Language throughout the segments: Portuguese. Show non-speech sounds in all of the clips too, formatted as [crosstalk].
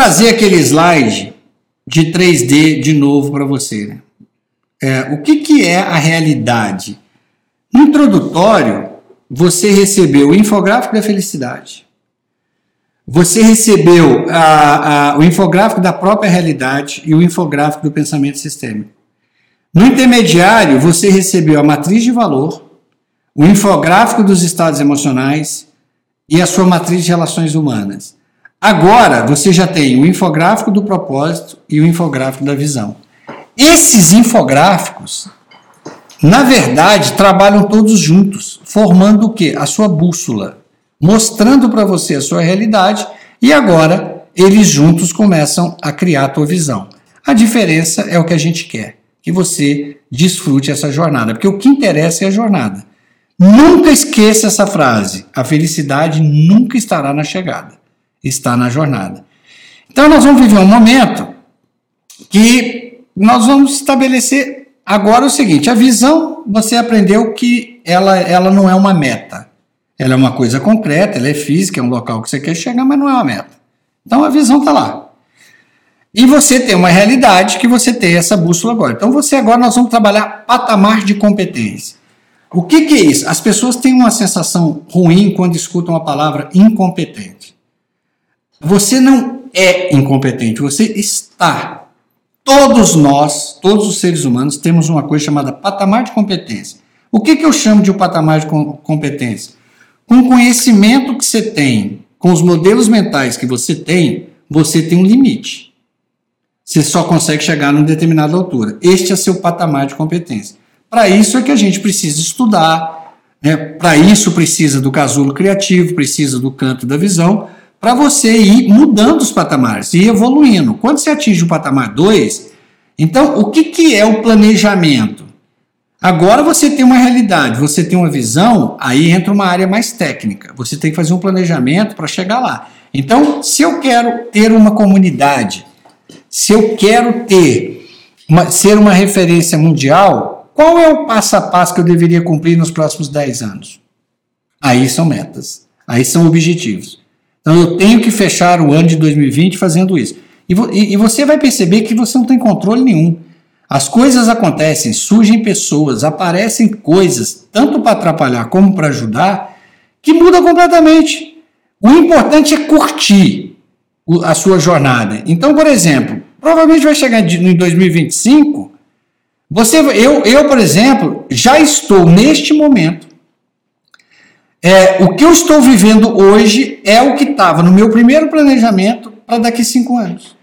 trazer aquele slide de 3D de novo para você. Né? É, o que, que é a realidade? No introdutório, você recebeu o infográfico da felicidade. Você recebeu a, a, o infográfico da própria realidade e o infográfico do pensamento sistêmico. No intermediário, você recebeu a matriz de valor, o infográfico dos estados emocionais e a sua matriz de relações humanas. Agora, você já tem o infográfico do propósito e o infográfico da visão. Esses infográficos, na verdade, trabalham todos juntos, formando o que? A sua bússola, mostrando para você a sua realidade e agora eles juntos começam a criar a tua visão. A diferença é o que a gente quer, que você desfrute essa jornada, porque o que interessa é a jornada. Nunca esqueça essa frase: a felicidade nunca estará na chegada, está na jornada. Então nós vamos viver um momento que nós vamos estabelecer agora o seguinte: a visão, você aprendeu que ela, ela não é uma meta. Ela é uma coisa concreta, ela é física, é um local que você quer chegar, mas não é uma meta. Então a visão está lá. E você tem uma realidade que você tem essa bússola agora. Então você agora nós vamos trabalhar patamar de competência. O que, que é isso? As pessoas têm uma sensação ruim quando escutam a palavra incompetente. Você não é incompetente, você está Todos nós, todos os seres humanos, temos uma coisa chamada patamar de competência. O que, que eu chamo de um patamar de competência? Com o conhecimento que você tem, com os modelos mentais que você tem, você tem um limite. Você só consegue chegar numa determinada altura. Este é seu patamar de competência. Para isso é que a gente precisa estudar, né? para isso precisa do casulo criativo, precisa do canto da visão, para você ir mudando os patamares, ir evoluindo. Quando você atinge o patamar 2, então o que, que é o planejamento? Agora você tem uma realidade, você tem uma visão, aí entra uma área mais técnica. Você tem que fazer um planejamento para chegar lá. Então, se eu quero ter uma comunidade, se eu quero ter uma, ser uma referência mundial, qual é o passo a passo que eu deveria cumprir nos próximos 10 anos? Aí são metas, aí são objetivos. Então eu tenho que fechar o ano de 2020 fazendo isso. E, e, e você vai perceber que você não tem controle nenhum. As coisas acontecem, surgem pessoas, aparecem coisas, tanto para atrapalhar como para ajudar, que muda completamente. O importante é curtir a sua jornada. Então, por exemplo, provavelmente vai chegar em 2025. Você, eu, eu, por exemplo, já estou neste momento é, o que eu estou vivendo hoje é o que estava no meu primeiro planejamento para daqui cinco anos.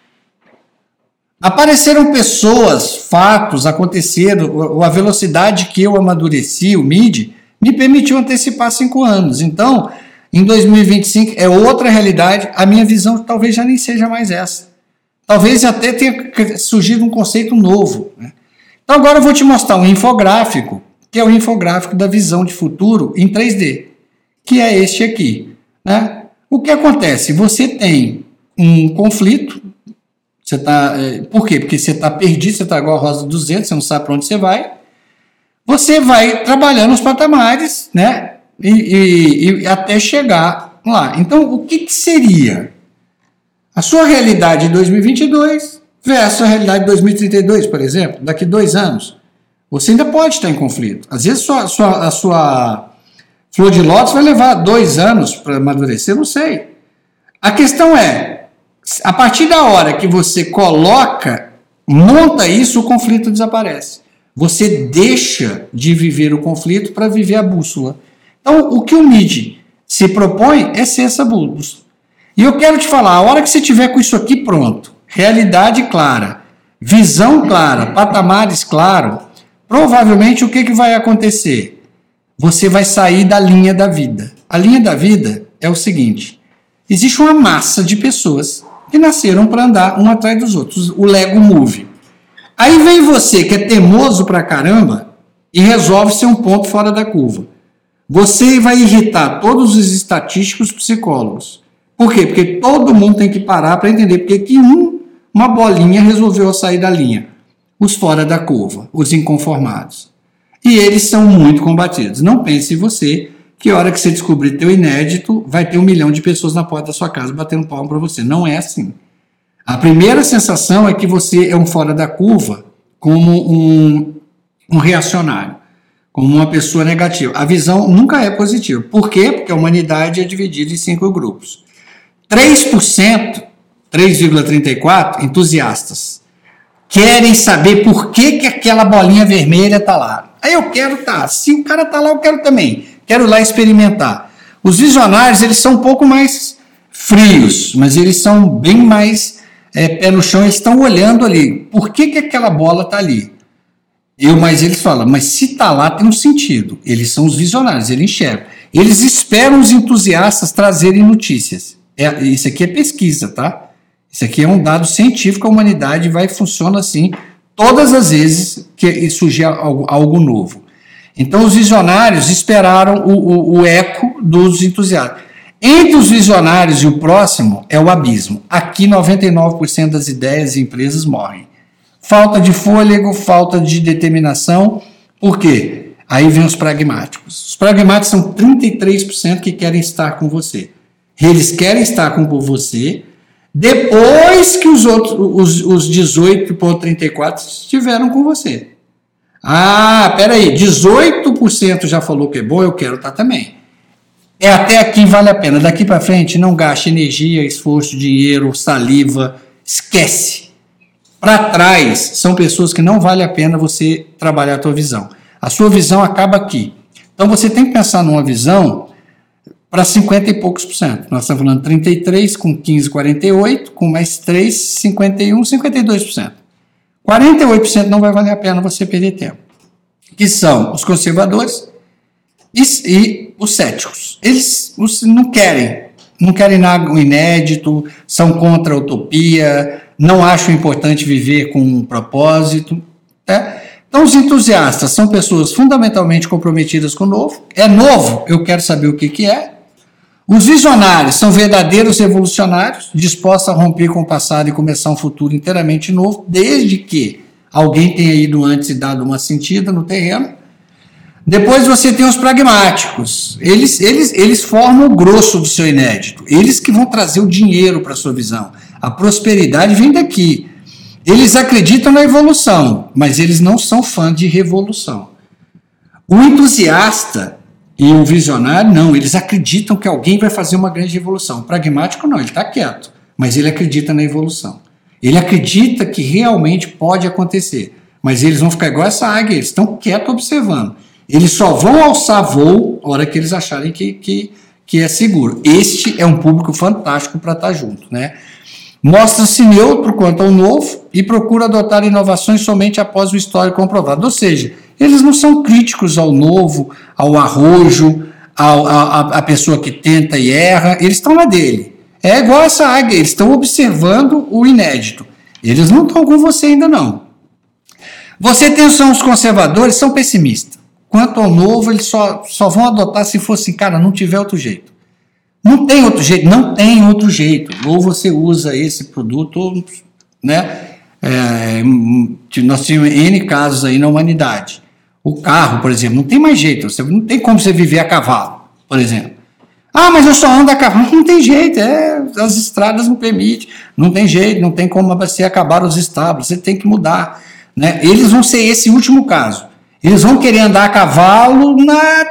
Apareceram pessoas, fatos, aconteceram, a velocidade que eu amadureci, o MID, me permitiu antecipar cinco anos. Então, em 2025 é outra realidade, a minha visão talvez já nem seja mais essa. Talvez até tenha surgido um conceito novo. Né? Então, agora eu vou te mostrar um infográfico, que é o infográfico da visão de futuro em 3D que é este aqui. Né? O que acontece? Você tem um conflito, você tá, é, por quê? Porque você está perdido, você está igual a Rosa 200, você não sabe para onde você vai. Você vai trabalhando os patamares, né? E, e, e até chegar lá. Então, o que, que seria a sua realidade de 2022 versus a realidade de 2032, por exemplo, daqui dois anos? Você ainda pode estar em conflito. Às vezes, sua, sua, a sua Flor de lótus vai levar dois anos para amadurecer, não sei. A questão é, a partir da hora que você coloca, monta isso, o conflito desaparece. Você deixa de viver o conflito para viver a bússola. Então, o que o MID se propõe é ser essa bússola. E eu quero te falar, a hora que você tiver com isso aqui pronto, realidade clara, visão clara, patamares claros, provavelmente o que, que vai acontecer? Você vai sair da linha da vida. A linha da vida é o seguinte: existe uma massa de pessoas que nasceram para andar um atrás dos outros, o Lego Move. Aí vem você que é teimoso pra caramba e resolve ser um ponto fora da curva. Você vai irritar todos os estatísticos psicólogos. Por quê? Porque todo mundo tem que parar para entender porque que um, uma bolinha resolveu sair da linha. Os fora da curva, os inconformados. E eles são muito combatidos. Não pense você que hora que você descobrir teu inédito, vai ter um milhão de pessoas na porta da sua casa batendo palmo para você. Não é assim. A primeira sensação é que você é um fora da curva, como um, um reacionário, como uma pessoa negativa. A visão nunca é positiva. Por quê? Porque a humanidade é dividida em cinco grupos. 3%, 3,34% entusiastas querem saber por que, que aquela bolinha vermelha está lá. Aí eu quero estar. Tá. Se o cara está lá, eu quero também. Quero lá experimentar. Os visionários, eles são um pouco mais frios, mas eles são bem mais é, pé no chão, eles estão olhando ali. Por que, que aquela bola está ali? Eu, mas eles falam, mas se está lá tem um sentido. Eles são os visionários, eles enxergam. Eles esperam os entusiastas trazerem notícias. É, isso aqui é pesquisa, tá? Isso aqui é um dado científico, a humanidade vai funciona assim todas as vezes que surgir algo, algo novo. Então os visionários esperaram o, o, o eco dos entusiastas. Entre os visionários e o próximo é o abismo. Aqui 99% das ideias e empresas morrem. Falta de fôlego, falta de determinação. Por quê? Aí vem os pragmáticos. Os pragmáticos são 33% que querem estar com você. Eles querem estar com você depois que os outros, os, os 18,34 estiveram com você. Ah, peraí, 18% já falou que é bom, eu quero estar também. É até aqui vale a pena. Daqui para frente, não gaste energia, esforço, dinheiro, saliva, esquece. Para trás, são pessoas que não vale a pena você trabalhar a tua visão. A sua visão acaba aqui. Então você tem que pensar numa visão para 50 e poucos por cento. Nós estamos falando 33 com 15, 48, com mais 3, 51, 52 por cento. 48% não vai valer a pena você perder tempo. Que são os conservadores e, e os céticos. Eles não querem, não querem nada inédito, são contra a utopia, não acham importante viver com um propósito. Tá? Então, os entusiastas são pessoas fundamentalmente comprometidas com o novo. É novo, eu quero saber o que, que é. Os visionários são verdadeiros revolucionários, dispostos a romper com o passado e começar um futuro inteiramente novo, desde que alguém tenha ido antes e dado uma sentida no terreno. Depois você tem os pragmáticos. Eles, eles, eles formam o grosso do seu inédito. Eles que vão trazer o dinheiro para a sua visão. A prosperidade vem daqui. Eles acreditam na evolução, mas eles não são fãs de revolução. O entusiasta e o visionário, não, eles acreditam que alguém vai fazer uma grande revolução. O pragmático, não, ele está quieto, mas ele acredita na evolução. Ele acredita que realmente pode acontecer, mas eles vão ficar igual essa águia, eles estão quietos observando. Eles só vão alçar voo na hora que eles acharem que, que, que é seguro. Este é um público fantástico para estar tá junto, né? Mostra-se neutro quanto ao novo e procura adotar inovações somente após o histórico comprovado. Ou seja, eles não são críticos ao novo, ao arrojo, ao, a, a pessoa que tenta e erra, eles estão na dele. É igual essa águia, eles estão observando o inédito. Eles não estão com você ainda não. Você tem os conservadores, são pessimistas. Quanto ao novo, eles só, só vão adotar se fosse, cara, não tiver outro jeito. Não tem outro jeito, não tem outro jeito. Ou você usa esse produto, ou, né? É, nós tínhamos N casos aí na humanidade. O carro, por exemplo, não tem mais jeito. Você, não tem como você viver a cavalo, por exemplo. Ah, mas eu só ando a cavalo. [laughs] Não tem jeito, é, as estradas não permitem. Não tem jeito, não tem como você acabar os estábulos. Você tem que mudar. Né? Eles vão ser esse último caso. Eles vão querer andar a cavalo na,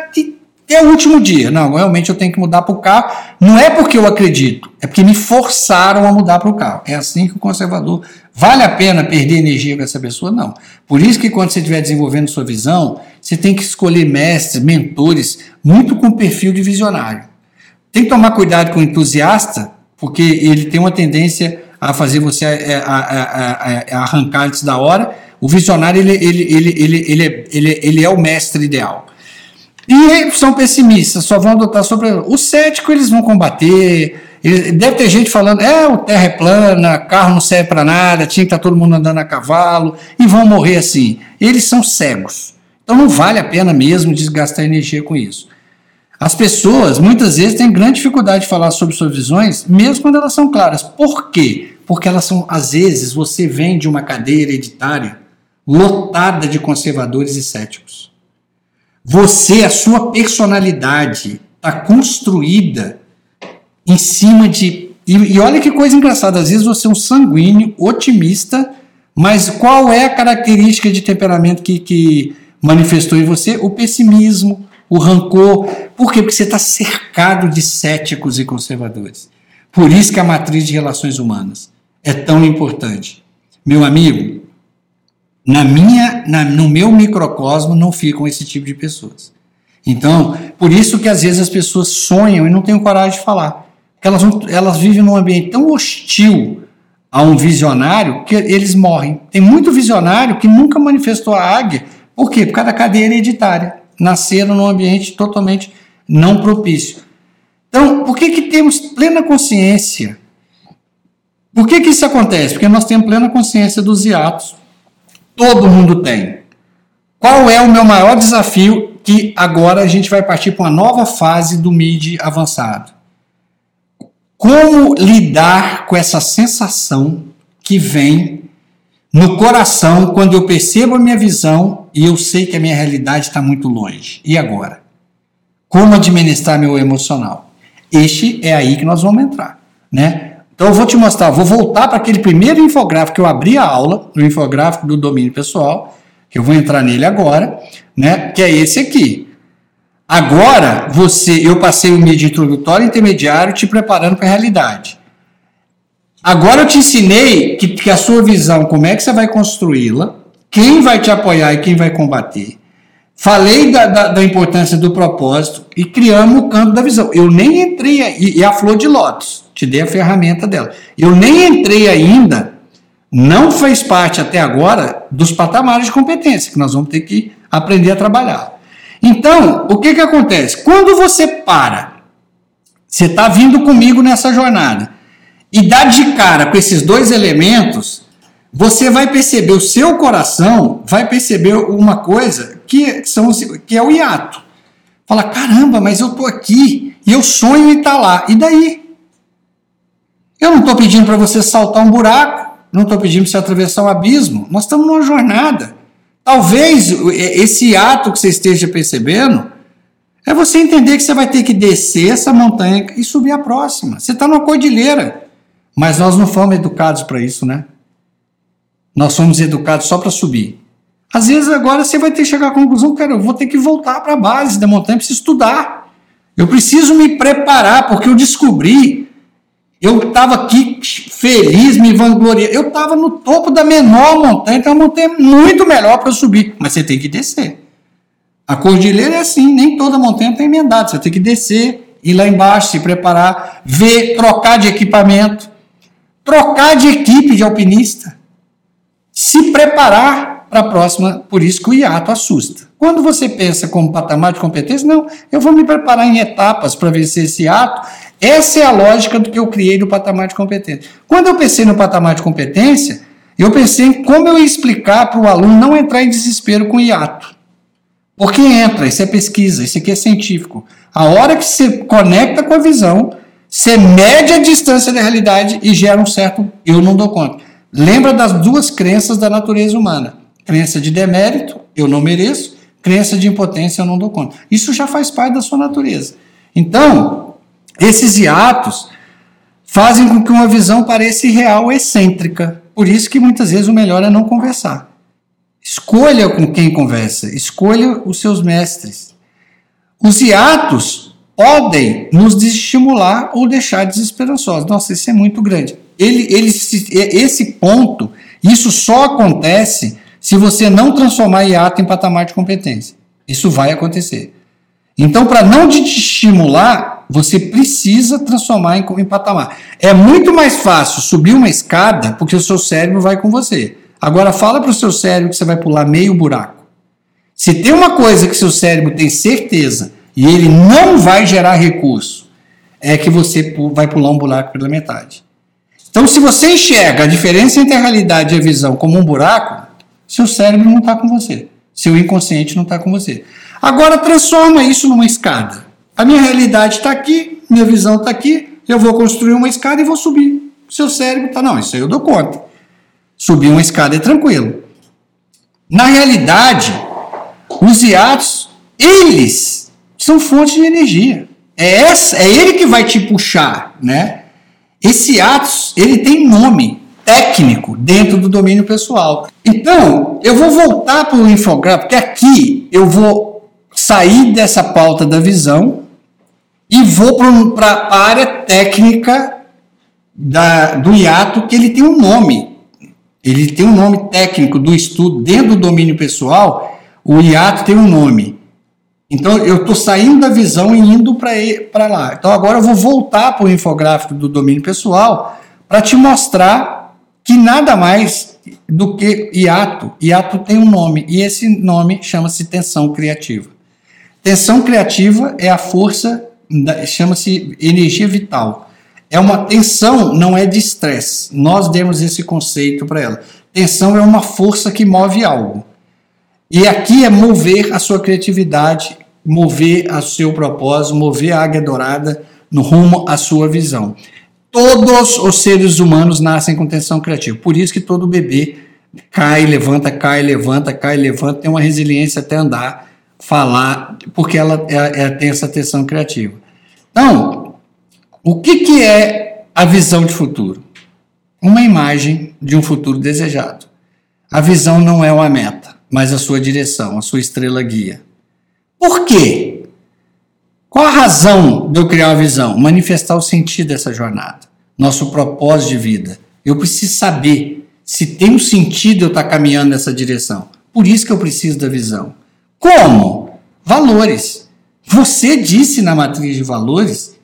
até o último dia. Não, realmente eu tenho que mudar para o carro. Não é porque eu acredito, é porque me forçaram a mudar para o carro. É assim que o conservador Vale a pena perder energia com essa pessoa? Não. Por isso que quando você estiver desenvolvendo sua visão, você tem que escolher mestres, mentores, muito com perfil de visionário. Tem que tomar cuidado com o entusiasta, porque ele tem uma tendência a fazer você a, a, a, a arrancar antes da hora. O visionário ele, ele, ele, ele, ele, é, ele, ele é o mestre ideal. E são pessimistas, só vão adotar sobre. O cético eles vão combater, Deve ter gente falando, é, o terra é plana, carro não serve para nada, tinha que estar tá todo mundo andando a cavalo, e vão morrer assim. Eles são cegos. Então não vale a pena mesmo desgastar energia com isso. As pessoas, muitas vezes, têm grande dificuldade de falar sobre suas visões, mesmo quando elas são claras. Por quê? Porque elas são, às vezes, você vem de uma cadeia hereditária lotada de conservadores e céticos. Você, a sua personalidade, está construída em cima de E, e olha que coisa engraçada, às vezes você é um sanguíneo, otimista, mas qual é a característica de temperamento que, que manifestou em você? O pessimismo, o rancor. Por quê? Porque você está cercado de céticos e conservadores. Por isso que a matriz de relações humanas é tão importante. Meu amigo, na minha, na, no meu microcosmo não ficam esse tipo de pessoas. Então, por isso que às vezes as pessoas sonham e não têm coragem de falar. Elas, elas vivem num ambiente tão hostil a um visionário que eles morrem. Tem muito visionário que nunca manifestou a águia. Por quê? Por causa da cadeia hereditária. Nasceram num ambiente totalmente não propício. Então, por que, que temos plena consciência? Por que, que isso acontece? Porque nós temos plena consciência dos hiatos. Todo mundo tem. Qual é o meu maior desafio? Que agora a gente vai partir para uma nova fase do MID avançado. Como lidar com essa sensação que vem no coração quando eu percebo a minha visão e eu sei que a minha realidade está muito longe? E agora? Como administrar meu emocional? Este é aí que nós vamos entrar, né? Então eu vou te mostrar, vou voltar para aquele primeiro infográfico que eu abri a aula, o infográfico do domínio pessoal, que eu vou entrar nele agora, né? Que é esse aqui. Agora, você, eu passei o mídia introdutório intermediário te preparando para a realidade. Agora eu te ensinei que, que a sua visão, como é que você vai construí-la, quem vai te apoiar e quem vai combater. Falei da, da, da, importância do propósito e criamos o campo da visão. Eu nem entrei, e, e a flor de lótus, te dei a ferramenta dela. Eu nem entrei ainda, não fez parte até agora dos patamares de competência que nós vamos ter que aprender a trabalhar. Então, o que, que acontece? Quando você para, você está vindo comigo nessa jornada, e dá de cara com esses dois elementos, você vai perceber, o seu coração vai perceber uma coisa que, são, que é o hiato. Fala, caramba, mas eu estou aqui e eu sonho em estar tá lá. E daí? Eu não estou pedindo para você saltar um buraco, não estou pedindo para você atravessar um abismo. Nós estamos numa jornada. Talvez esse ato que você esteja percebendo é você entender que você vai ter que descer essa montanha e subir a próxima. Você está numa cordilheira. Mas nós não fomos educados para isso, né? Nós somos educados só para subir. Às vezes agora você vai ter que chegar à conclusão, cara, eu vou ter que voltar para a base da montanha, preciso estudar. Eu preciso me preparar, porque eu descobri eu estava aqui feliz, me vangloriando. Eu estava no topo da menor montanha, então a montanha é muito melhor para subir, mas você tem que descer. A cordilheira é assim, nem toda montanha tem emendado. Você tem que descer, ir lá embaixo, se preparar, ver, trocar de equipamento, trocar de equipe de alpinista, se preparar para a próxima. Por isso que o hiato assusta. Quando você pensa como patamar de competência, não, eu vou me preparar em etapas para vencer esse ato essa é a lógica do que eu criei do patamar de competência. Quando eu pensei no patamar de competência, eu pensei em como eu ia explicar para o aluno não entrar em desespero com hiato. Porque entra, isso é pesquisa, isso aqui é científico. A hora que você conecta com a visão, você mede a distância da realidade e gera um certo eu não dou conta. Lembra das duas crenças da natureza humana: crença de demérito, eu não mereço, crença de impotência, eu não dou conta. Isso já faz parte da sua natureza. Então, esses hiatos fazem com que uma visão pareça irreal excêntrica. Por isso que muitas vezes o melhor é não conversar. Escolha com quem conversa, escolha os seus mestres. Os hiatos podem nos desestimular ou deixar desesperançosos. Nossa, isso é muito grande. Ele, ele, esse ponto, isso só acontece se você não transformar hiato em patamar de competência. Isso vai acontecer. Então, para não te estimular, você precisa transformar em, em patamar. É muito mais fácil subir uma escada porque o seu cérebro vai com você. Agora fala para o seu cérebro que você vai pular meio buraco. Se tem uma coisa que seu cérebro tem certeza e ele não vai gerar recurso, é que você vai pular um buraco pela metade. Então, se você enxerga a diferença entre a realidade e a visão como um buraco, seu cérebro não está com você. Seu inconsciente não está com você. Agora transforma isso numa escada. A minha realidade está aqui, minha visão está aqui, eu vou construir uma escada e vou subir. Seu cérebro está, não, isso aí eu dou conta. Subir uma escada é tranquilo. Na realidade, os hiatos, eles são fontes de energia. É, essa, é ele que vai te puxar, né? Esse Atos, ele tem nome técnico dentro do domínio pessoal. Então, eu vou voltar para o infográfico, porque aqui eu vou sair dessa pauta da visão e vou para a área técnica da, do hiato, que ele tem um nome. Ele tem um nome técnico do estudo dentro do domínio pessoal. O hiato tem um nome. Então eu estou saindo da visão e indo para lá. Então agora eu vou voltar para o infográfico do domínio pessoal para te mostrar que nada mais do que hiato. Hiato tem um nome e esse nome chama-se tensão criativa. Tensão criativa é a força, chama-se energia vital. É uma tensão, não é de estresse. Nós demos esse conceito para ela. Tensão é uma força que move algo. E aqui é mover a sua criatividade, mover o seu propósito, mover a águia dourada no rumo à sua visão. Todos os seres humanos nascem com tensão criativa. Por isso que todo bebê cai, levanta, cai, levanta, cai, levanta, tem uma resiliência até andar, falar, porque ela, ela, ela tem essa tensão criativa. Então, o que, que é a visão de futuro? Uma imagem de um futuro desejado. A visão não é uma meta mas a sua direção, a sua estrela guia. Por quê? Qual a razão de eu criar uma visão? Manifestar o sentido dessa jornada, nosso propósito de vida. Eu preciso saber se tem um sentido eu estar caminhando nessa direção. Por isso que eu preciso da visão. Como? Valores. Você disse na matriz de valores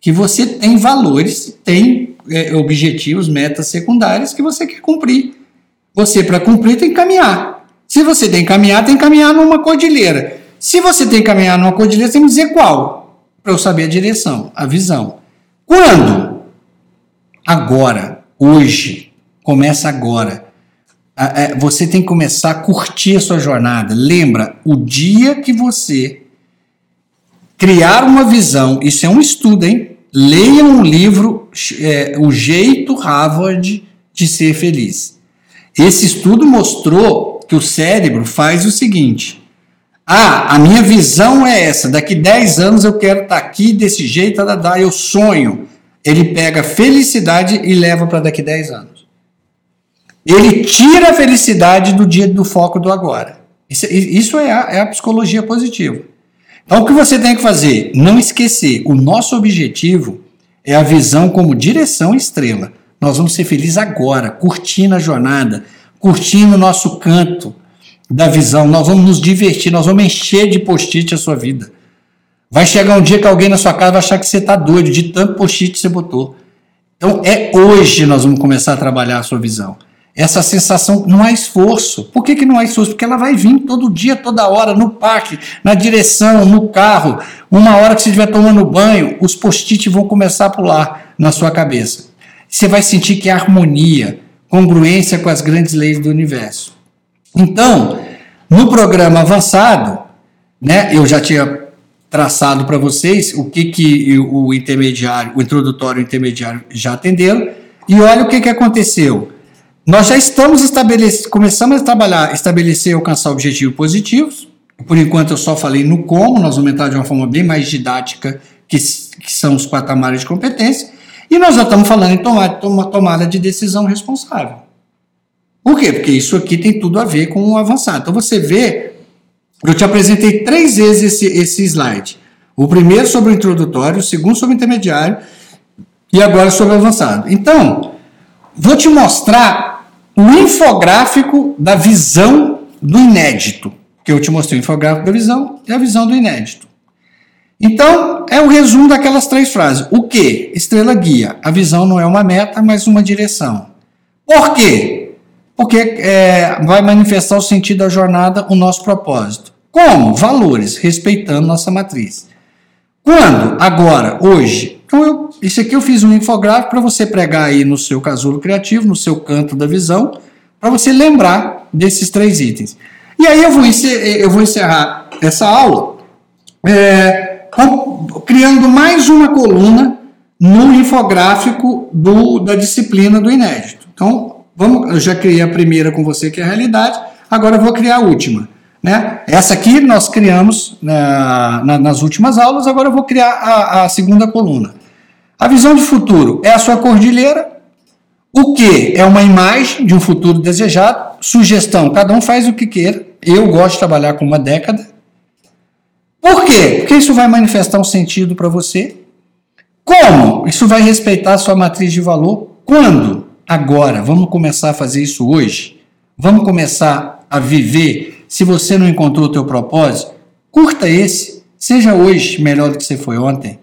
que você tem valores, tem é, objetivos, metas secundárias que você quer cumprir. Você, para cumprir, tem que caminhar. Se você tem que caminhar, tem que caminhar numa cordilheira. Se você tem que caminhar numa cordilheira, tem que dizer qual, para eu saber a direção, a visão. Quando? Agora, hoje, começa agora. É, você tem que começar a curtir a sua jornada. Lembra, o dia que você criar uma visão, isso é um estudo, hein? Leia um livro, é, O Jeito Harvard de Ser Feliz. Esse estudo mostrou que o cérebro faz o seguinte: ah, a minha visão é essa, daqui 10 anos eu quero estar tá aqui desse jeito, eu sonho. Ele pega felicidade e leva para daqui 10 anos. Ele tira a felicidade do dia do foco do agora. Isso, isso é, a, é a psicologia positiva. Então o que você tem que fazer? Não esquecer, o nosso objetivo é a visão como direção estrela. Nós vamos ser felizes agora, curtindo a jornada, curtindo o nosso canto da visão. Nós vamos nos divertir, nós vamos encher de post-it a sua vida. Vai chegar um dia que alguém na sua casa vai achar que você está doido de tanto post-it que você botou. Então é hoje nós vamos começar a trabalhar a sua visão. Essa sensação não há esforço. Por que, que não há esforço? Porque ela vai vir todo dia, toda hora, no parque, na direção, no carro. Uma hora que você estiver tomando banho, os post-it vão começar a pular na sua cabeça. Você vai sentir que é harmonia, congruência com as grandes leis do universo. Então, no programa avançado, né, eu já tinha traçado para vocês o que, que o intermediário, o introdutório intermediário já atenderam, e olha o que, que aconteceu. Nós já estamos estabelecendo, começamos a trabalhar, estabelecer e alcançar objetivos positivos. Por enquanto eu só falei no como, nós vamos entrar de uma forma bem mais didática, que, que são os patamares de competência. E nós já estamos falando em tomar, uma tomada de decisão responsável. Por quê? Porque isso aqui tem tudo a ver com o avançado. Então você vê, eu te apresentei três vezes esse, esse slide. O primeiro sobre o introdutório, o segundo sobre o intermediário e agora sobre o avançado. Então, vou te mostrar o infográfico da visão do inédito. Que eu te mostrei o infográfico da visão e a visão do inédito. Então, é o resumo daquelas três frases. O que? Estrela guia. A visão não é uma meta, mas uma direção. Por quê? Porque é, vai manifestar o sentido da jornada, o nosso propósito. Como? Valores, respeitando nossa matriz. Quando? Agora, hoje. Então, eu, isso aqui eu fiz um infográfico para você pregar aí no seu casulo criativo, no seu canto da visão, para você lembrar desses três itens. E aí eu vou encerrar, eu vou encerrar essa aula. É, criando mais uma coluna no infográfico do, da disciplina do inédito. Então, vamos, eu já criei a primeira com você, que é a realidade, agora eu vou criar a última. Né? Essa aqui nós criamos na, na, nas últimas aulas, agora eu vou criar a, a segunda coluna. A visão de futuro é a sua cordilheira. O que é uma imagem de um futuro desejado. Sugestão: cada um faz o que queira. Eu gosto de trabalhar com uma década. Por quê? Porque isso vai manifestar um sentido para você. Como? Isso vai respeitar a sua matriz de valor. Quando? Agora. Vamos começar a fazer isso hoje. Vamos começar a viver. Se você não encontrou o teu propósito, curta esse. Seja hoje melhor do que você foi ontem.